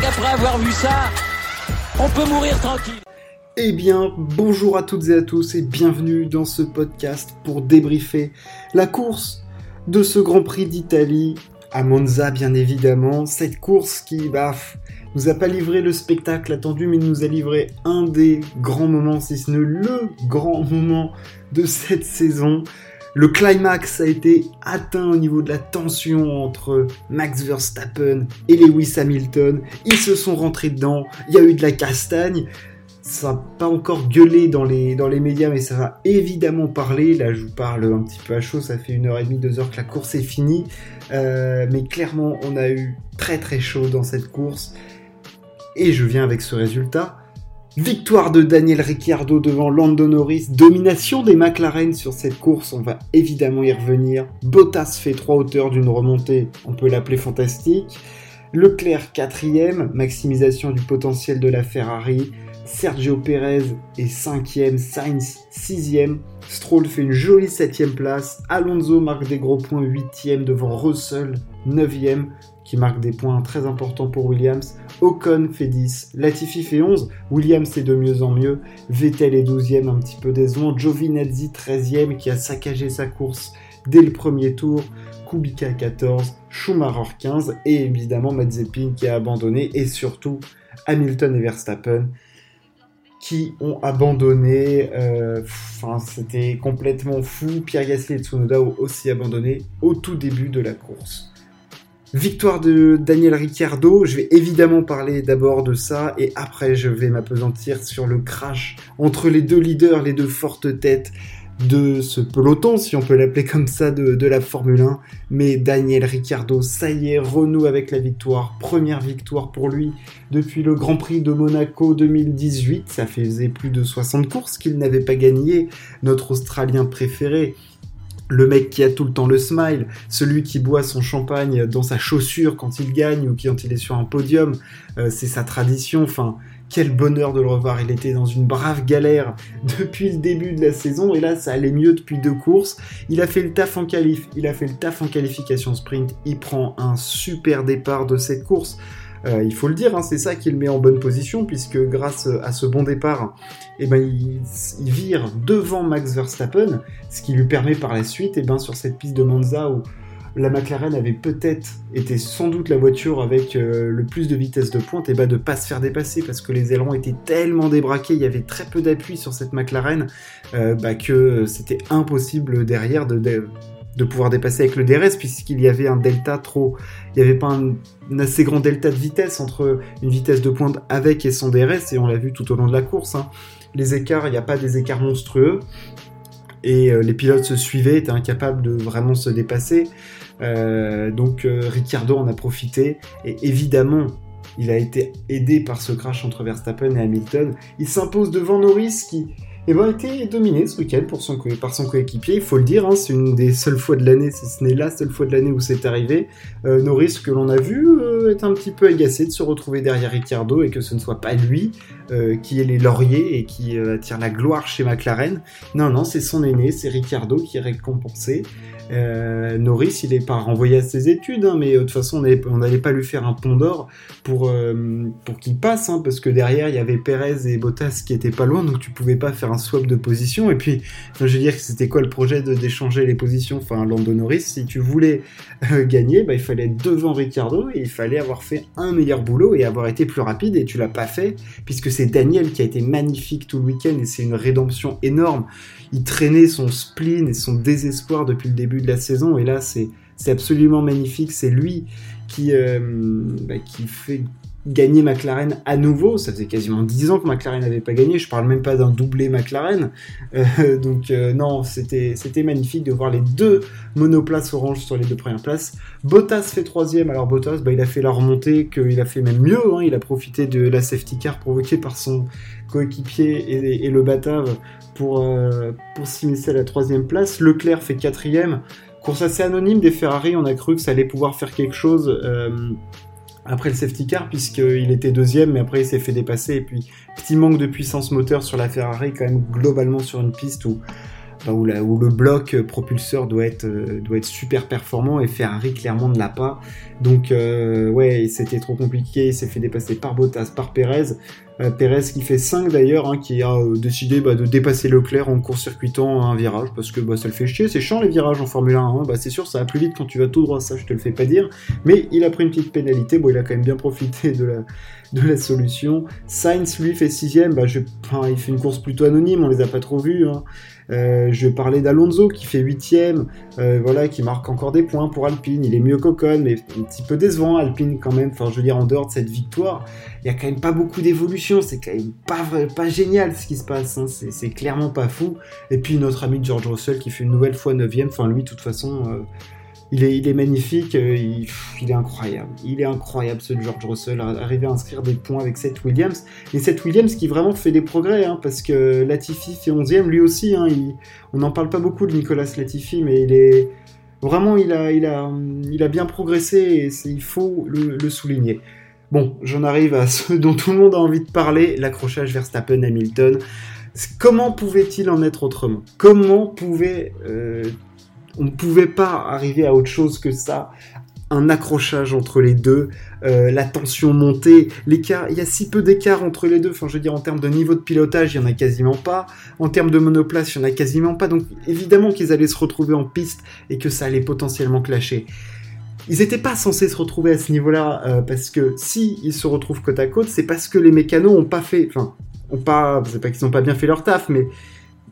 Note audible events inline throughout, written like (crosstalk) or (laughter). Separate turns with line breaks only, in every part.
qu'après avoir vu ça, on peut mourir tranquille.
Eh bien, bonjour à toutes et à tous et bienvenue dans ce podcast pour débriefer la course de ce Grand Prix d'Italie à Monza, bien évidemment. Cette course qui, bah, nous a pas livré le spectacle attendu, mais nous a livré un des grands moments, si ce n'est le grand moment de cette saison. Le climax a été atteint au niveau de la tension entre Max Verstappen et Lewis Hamilton. Ils se sont rentrés dedans, il y a eu de la castagne ça n'a pas encore gueulé dans les, médias, mais ça va évidemment parler. Là, je vous parle un petit peu à chaud, ça fait une heure et demie, deux heures que la course est finie. Euh, mais clairement, on a eu très très chaud dans cette course. Et je viens avec ce résultat. Victoire de Daniel Ricciardo devant Lando Norris, domination des McLaren sur cette course, on va évidemment y revenir. Bottas fait trois hauteurs d'une remontée, on peut l'appeler fantastique. Leclerc quatrième, maximisation du potentiel de la Ferrari. Sergio Perez est 5ème, Sainz 6ème, Stroll fait une jolie 7ème place, Alonso marque des gros points 8ème devant Russell 9ème qui marque des points très importants pour Williams, Ocon fait 10, Latifi fait 11, Williams est de mieux en mieux, Vettel est 12ème un petit peu décevant, Giovinazzi 13ème qui a saccagé sa course dès le premier tour, Kubica 14, Schumacher 15 et évidemment Mazepin qui a abandonné et surtout Hamilton et Verstappen qui ont abandonné. Euh, enfin, c'était complètement fou. Pierre Gasly et Tsunoda ont aussi abandonné au tout début de la course. Victoire de Daniel Ricciardo, je vais évidemment parler d'abord de ça et après je vais m'apesantir sur le crash entre les deux leaders, les deux fortes têtes de ce peloton, si on peut l'appeler comme ça, de, la Formule 1. Mais Daniel Ricciardo, ça y est, renoue avec la victoire. Première victoire pour lui depuis le Grand Prix de Monaco 2018. Ça faisait plus de 60 courses qu'il n'avait pas gagné. Notre Australien préféré. Le mec qui a tout le temps le smile, celui qui boit son champagne dans sa chaussure quand il gagne ou quand il est sur un podium, euh, c'est sa tradition. Enfin, quel bonheur de le revoir. Il était dans une brave galère (laughs) depuis le début de la saison et là ça allait mieux depuis deux courses. Il a fait le taf en qualif, il a fait le taf en qualification sprint. Il prend un super départ de cette course. Euh, il faut le dire, hein, c'est ça qui le met en bonne position, puisque grâce à ce bon départ, eh ben, il, vire devant Max Verstappen, ce qui lui permet par la suite, eh ben, sur cette piste de Monza où la McLaren avait peut-être été sans doute la voiture avec euh, le plus de vitesse de pointe, et bah de pas se faire dépasser parce que les ailerons étaient tellement débraqués, il y avait très peu d'appui sur cette McLaren euh, bah, que c'était impossible derrière de, de, pouvoir dépasser avec le DRS puisqu'il y avait un delta trop, il n'y avait pas un, assez grand delta de vitesse entre une vitesse de pointe avec et sans DRS et on l'a vu tout au long de la course. Hein. Les écarts, il n'y a pas des écarts monstrueux et euh, les pilotes se suivaient, étaient incapables de vraiment se dépasser. Euh, donc euh, Ricciardo en a profité et évidemment il a été aidé par ce crash entre Verstappen et Hamilton. Il s'impose devant Norris qui eh ben, a été dominé ce week-end par son coéquipier, il faut le dire, hein, c'est une des seules fois de l'année, si ce n'est la seule fois de l'année où c'est arrivé. Euh, Norris, que l'on a vu, est un petit peu agacé de se retrouver derrière Ricciardo et que ce ne soit pas lui qui est les lauriers et qui attire la gloire chez McLaren. Non, non, c'est son aîné, c'est Ricciardo qui est récompensé. Euh, Norris, il est pas renvoyé à ses études, hein, mais euh, de toute façon, on n'allait pas lui faire un pont d'or pour, euh, pour qu'il passe, hein, parce que derrière, il y avait Perez et Bottas qui étaient pas loin, donc tu pouvais pas faire un swap de position. Et puis, je veux dire, c'était quoi le projet d'échanger les positions Enfin, Lando Norris, si tu voulais gagner, bah, il fallait être devant Ricardo et il fallait avoir fait un meilleur boulot et avoir été plus rapide, et tu l'as pas fait, puisque c'est Daniel qui a été magnifique tout le week-end et c'est une rédemption énorme il traînait son spleen et son désespoir depuis le début de la saison. Et là, c'est absolument magnifique. C'est lui qui, euh, bah, qui fait gagner McLaren à nouveau. Ça faisait quasiment 10 ans que McLaren n'avait pas gagné. Je parle même pas d'un doublé McLaren. Euh, (laughs) donc euh, non, c'était magnifique de voir les deux monoplaces orange sur les deux premières places. Bottas fait troisième. Alors Bottas, bah, il a fait la remontée, qu'il a fait même mieux. Hein. Il a profité de la safety car provoquée par son coéquipier et, le Batave pour, euh, pour s'immiscer à la troisième place. Leclerc fait quatrième. Course assez anonyme des Ferrari, on a cru que ça allait pouvoir faire quelque chose après le safety car, puisqu'il était deuxième, mais après il s'est fait dépasser. Et puis, petit manque de puissance moteur sur la Ferrari, quand même globalement sur une piste où où, le bloc propulseur doit être, être super performant et Ferrari clairement ne l'a pas. Donc ouais, c'était trop compliqué, il s'est fait dépasser par Bottas, par Perez. Euh, Perez qui fait 5 d'ailleurs, hein, qui a euh, décidé bah, de dépasser Leclerc en court-circuitant un virage, parce que bah, ça le fait chier, c'est chiant les virages en Formule 1, hein. bah, c'est sûr ça va plus vite quand tu vas tout droit, ça je te le fais pas dire, mais il a pris une petite pénalité, bon il a quand même bien profité de la, solution. Sainz lui fait 6 bah, je... il fait une course plutôt anonyme, on les a pas trop vus, hein. Euh, je parler d'Alonso qui fait huitième, euh, voilà, qui marque encore des points pour Alpine. Il est mieux qu'Ocon, mais un petit peu décevant Alpine quand même. Enfin, je veux dire, en dehors de cette victoire, il y a quand même pas beaucoup d'évolution. C'est quand même pas, pas génial ce qui se passe. Hein. C'est clairement pas fou. Et puis notre ami George Russell qui fait une nouvelle fois neuvième. Enfin, lui, de toute façon. Euh, il est, magnifique, il, il, est incroyable. Il est incroyable ce George Russell, arriver à inscrire des points avec Seth Williams. Et Seth Williams qui vraiment fait des progrès, hein, parce que Latifi fait 11ème, lui aussi. Hein, on n'en parle pas beaucoup de Nicolas Latifi, mais il est vraiment, il a, bien progressé et il faut le, le souligner. Bon, j'en arrive à (laughs) ce dont tout le monde a envie de parler, l'accrochage Verstappen-Hamilton. Comment pouvait-il en être autrement? Comment pouvait euh, on ne pouvait pas arriver à autre chose que ça. Un accrochage entre les deux, euh, la tension montée, l'écart, il y a si peu d'écart entre les deux. Enfin, je veux dire, en termes de niveau de pilotage, il y en a quasiment pas. En termes de monoplace, il y en a quasiment pas. Donc, évidemment qu'ils allaient se retrouver en piste et que ça allait potentiellement clasher. Ils n'étaient pas censés se retrouver à ce niveau-là euh, parce que si ils se retrouvent côte à côte, c'est parce que les mécanos ont pas fait, enfin, ont pas, c'est pas qu'ils n'ont pas bien fait leur taf, mais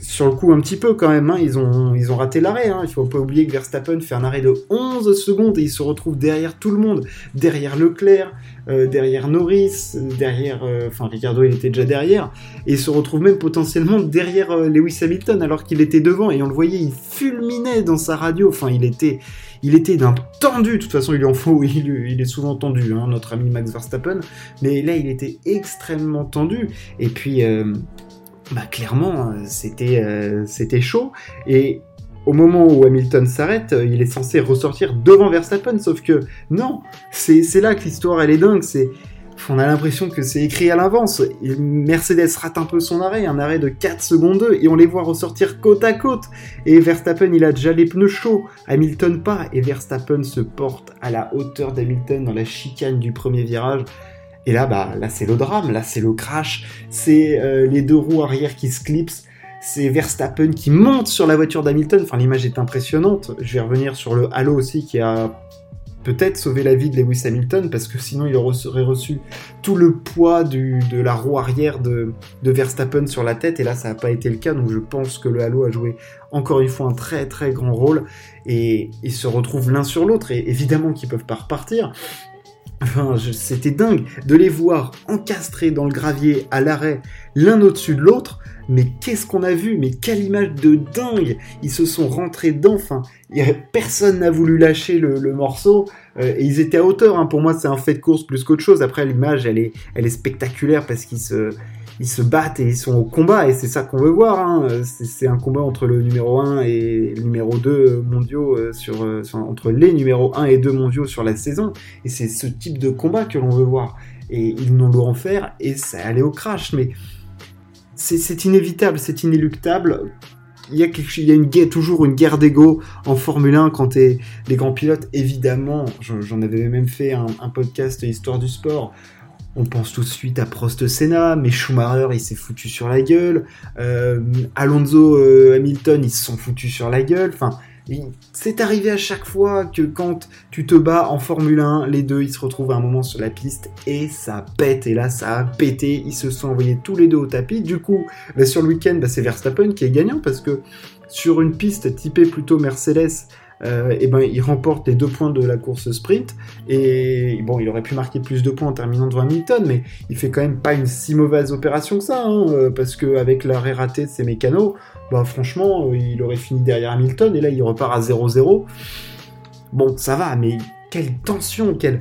sur le coup un petit peu quand même, hein. ils, ont, raté l'arrêt. Hein. Il faut pas oublier que Verstappen fait un arrêt de 11 secondes et il se retrouve derrière tout le monde, derrière Leclerc, euh, derrière Norris, derrière, euh, enfin Ricardo il était déjà derrière, et il se retrouve même potentiellement derrière euh, Lewis Hamilton alors qu'il était devant et on le voyait, il fulminait dans sa radio. Enfin il était, il était d'un tendu. De toute façon il en faut, (laughs) il, il est souvent tendu, hein, notre ami Max Verstappen, mais là il était extrêmement tendu et puis bah clairement, euh, c'était euh, c'était chaud. Et au moment où Hamilton s'arrête, euh, il est censé ressortir devant Verstappen, sauf que non, c'est là que l'histoire elle est dingue. C'est on a l'impression que c'est écrit à l'avance. Mercedes rate un peu son arrêt, un arrêt de 4 secondes 2, et on les voit ressortir côte à côte. Et Verstappen, il a déjà les pneus chauds, Hamilton pas, et Verstappen se porte à la hauteur d'Hamilton dans la chicane du premier virage. Et là, bah, là c'est le drame, là c'est le crash, c'est euh, les deux roues arrière qui se clipsent, c'est Verstappen qui monte sur la voiture d'Hamilton. Enfin, l'image est impressionnante. Je vais revenir sur le halo aussi qui a peut-être sauvé la vie de Lewis Hamilton parce que sinon il aurait reçu tout le poids de la roue arrière de, Verstappen sur la tête. Et là ça n'a pas été le cas. Donc je pense que le halo a joué encore une fois un très très grand rôle. Et ils se retrouvent l'un sur l'autre. Et évidemment qu'ils peuvent pas repartir Enfin, c'était dingue de les voir encastrés dans le gravier à l'arrêt, l'un au-dessus de l'autre. Mais qu'est-ce qu'on a vu? Mais quelle image de dingue Ils se sont rentrés dedans. Enfin, personne n'a voulu lâcher le, morceau. Euh, et ils étaient à hauteur. Hein. Pour moi, c'est un fait de course plus qu'autre chose. Après, l'image, elle est, elle est spectaculaire parce qu'ils se, ils se battent et ils sont au combat et c'est ça qu'on veut voir. Hein. C'est un combat entre le numéro 1 et le numéro 2 mondiaux euh, sur, euh, entre les numéros 1 et 2 mondiaux sur la saison et c'est ce type de combat que l'on veut voir et ils n'ont en faire et ça allait au crash mais c'est inévitable, c'est inéluctable. Il y a, toujours une guerre d'ego en Formule 1 quand t'es des grands pilotes. Évidemment, j'en avais même fait un podcast Histoire du sport on pense tout de suite à Prost Senna, mais Schumacher il s'est foutu sur la gueule, euh, Alonso euh, Hamilton ils se sont foutus sur la gueule, enfin c'est arrivé à chaque fois que quand tu te bats en Formule 1, les deux ils se retrouvent à un moment sur la piste et ça pète. Et là ça a pété, ils se sont envoyés tous les deux au tapis, du coup bah, sur le week-end bah, c'est Verstappen qui est gagnant parce que sur une piste typée plutôt Mercedes, euh, et ben il remporte les deux points de la course sprint. Et bon, il aurait pu marquer plus de points en terminant devant Hamilton, mais il fait quand même pas une si mauvaise opération que ça, hein, euh, parce qu'avec l'arrêt raté de ses mécanos, bah franchement, euh, il aurait fini derrière Hamilton, et là il repart à 0-0. Bon, ça va, mais quelle tension, quelle,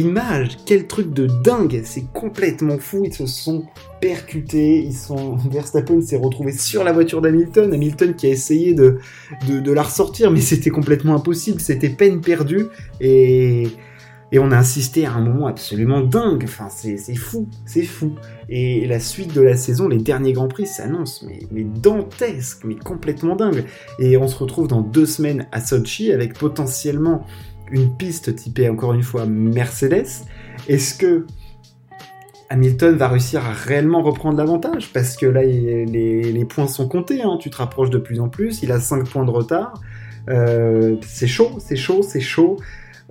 image, quel truc de dingue, c'est complètement fou, ils se sont percutés, ils sont... (laughs) Verstappen s'est retrouvé sur la voiture d'Hamilton, Hamilton qui a essayé de, la ressortir, mais c'était complètement impossible, c'était peine perdue, et... Et on a insisté à un moment absolument dingue. Enfin, c'est fou, c'est fou. Et la suite de la saison, les derniers Grands Prix s'annoncent, mais, mais dantesque, mais complètement dingue. Et on se retrouve dans deux semaines à Sochi avec potentiellement une piste typée encore une fois Mercedes. Est-ce que Hamilton va réussir à réellement reprendre l'avantage? Parce que là les, points sont comptés, hein. tu te rapproches de plus en plus, il a 5 points de retard, euh, c'est chaud, c'est chaud, c'est chaud.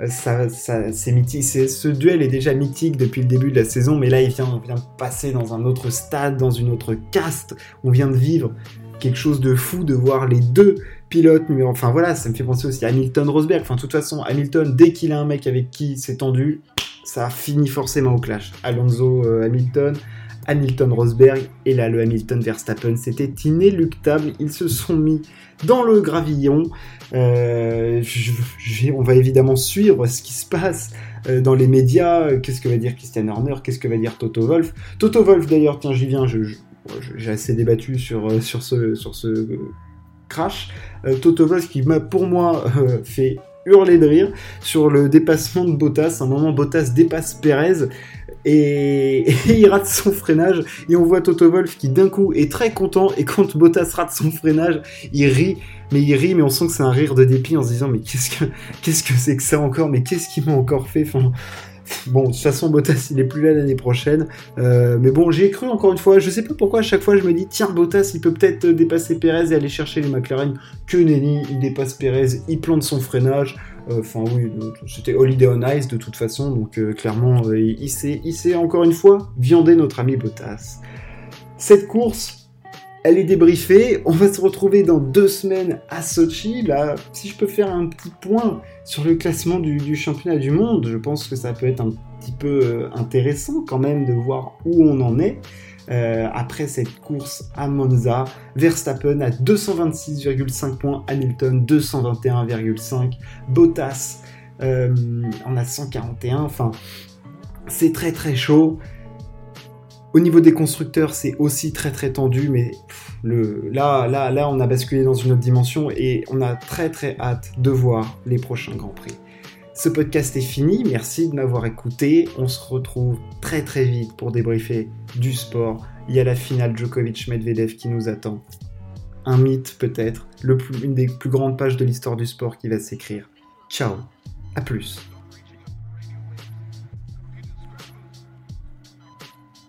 Euh, ça, c'est mythique. ce duel est déjà mythique depuis le début de la saison, mais là, vient, on vient passer dans un autre stade, dans une autre caste. On vient de vivre quelque chose de fou de voir les deux pilotes. Mais enfin voilà, ça me fait penser aussi à Hamilton Rosberg. Enfin, de toute façon, Hamilton, dès qu'il a un mec avec qui c'est tendu, ça finit forcément au clash. Alonso euh, Hamilton, Hamilton Rosberg, et là le Hamilton Verstappen, c'était inéluctable. Ils se sont mis dans le gravillon. Euh, on va évidemment suivre ce qui se passe euh, dans les médias. Qu'est-ce que va dire Christian Horner? Qu'est-ce que va dire Toto Wolf Toto Wolf d'ailleurs, tiens, j'y viens. j'ai assez débattu sur ce, sur ce crash. Toto Wolf qui m'a pour moi (laughs) fait hurler de rire sur le dépassement de Bottas. un moment, Bottas dépasse Perez et, (laughs) il rate son freinage. Et on voit Toto Wolf qui d'un coup est très content. Et quand Bottas rate son freinage, il rit. Mais il rit, mais on sent que c'est un rire de dépit en se disant mais qu'est-ce que (laughs) qu'est-ce que c'est que ça encore? Mais qu'est-ce qu'il m'a encore fait? Bon, de toute façon, Bottas, il est plus là l'année prochaine. Euh, mais bon, j'ai cru encore une fois. Je sais pas pourquoi à chaque fois je me dis, tiens, Bottas, il peut peut-être dépasser Perez et aller chercher les McLaren. Que nenni, il dépasse Perez, il plante son freinage. Euh, enfin, oui, c'était Holiday on Ice de toute façon. Donc, euh, clairement, il s'est encore une fois viandé notre ami Bottas. Cette course, elle est débriefée. On va se retrouver dans deux semaines à Sochi. Là, si je peux faire un petit point sur le classement du, championnat du monde, je pense que ça peut être un petit peu euh, intéressant quand même de voir où on en est. Euh, après cette course à Monza, Verstappen à 226,5 points, Hamilton 221,5, Bottas euh, en a 141. Enfin, c'est très très chaud. Au niveau des constructeurs, c'est aussi très très tendu, mais là, là, là, on a basculé dans une autre dimension et on a très très hâte de voir les prochains Grands Prix. Ce podcast est fini, merci de m'avoir écouté. On se retrouve très très vite pour débriefer du sport. Il y a la finale Djokovic-Medvedev qui nous attend. Un mythe peut-être, une des plus grandes pages de l'histoire du sport qui va s'écrire. Ciao, à plus.